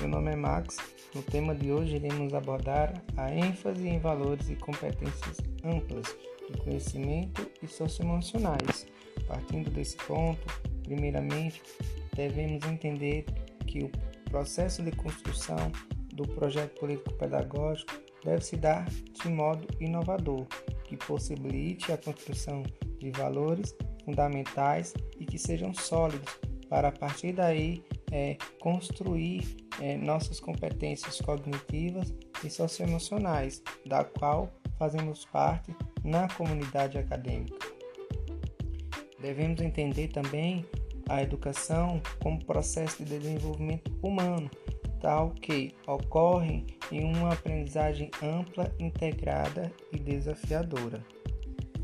meu nome é Max. No tema de hoje iremos abordar a ênfase em valores e competências amplas de conhecimento e socioemocionais. Partindo desse ponto, primeiramente, devemos entender que o processo de construção do projeto político-pedagógico deve se dar de modo inovador, que possibilite a construção de valores fundamentais e que sejam sólidos para a partir daí é, construir é, nossas competências cognitivas e socioemocionais, da qual fazemos parte na comunidade acadêmica. Devemos entender também a educação como processo de desenvolvimento humano, tal que ocorre em uma aprendizagem ampla, integrada e desafiadora.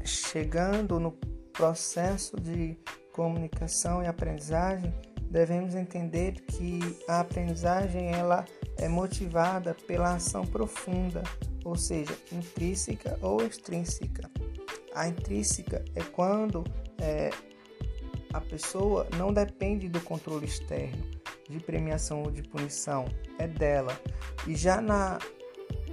Chegando no processo de comunicação e aprendizagem, devemos entender que a aprendizagem ela é motivada pela ação profunda, ou seja, intrínseca ou extrínseca. A intrínseca é quando é, a pessoa não depende do controle externo, de premiação ou de punição, é dela. E já na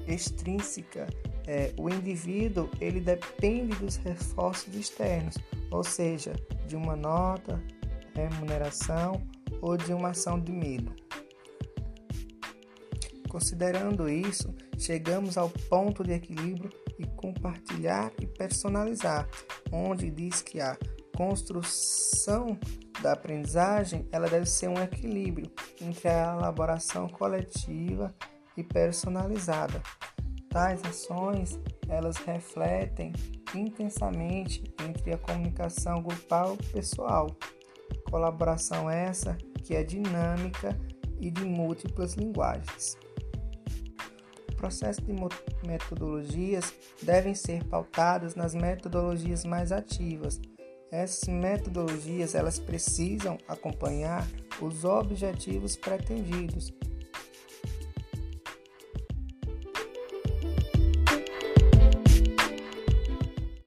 extrínseca, é, o indivíduo ele depende dos reforços externos, ou seja, de uma nota, remuneração ou de uma ação de medo. Considerando isso, chegamos ao ponto de equilíbrio e compartilhar e personalizar, onde diz que a construção da aprendizagem ela deve ser um equilíbrio entre a elaboração coletiva e personalizada. Tais ações elas refletem intensamente entre a comunicação grupal e pessoal. Colaboração essa que é dinâmica e de múltiplas linguagens. O processo de metodologias devem ser pautadas nas metodologias mais ativas. Essas metodologias elas precisam acompanhar os objetivos pretendidos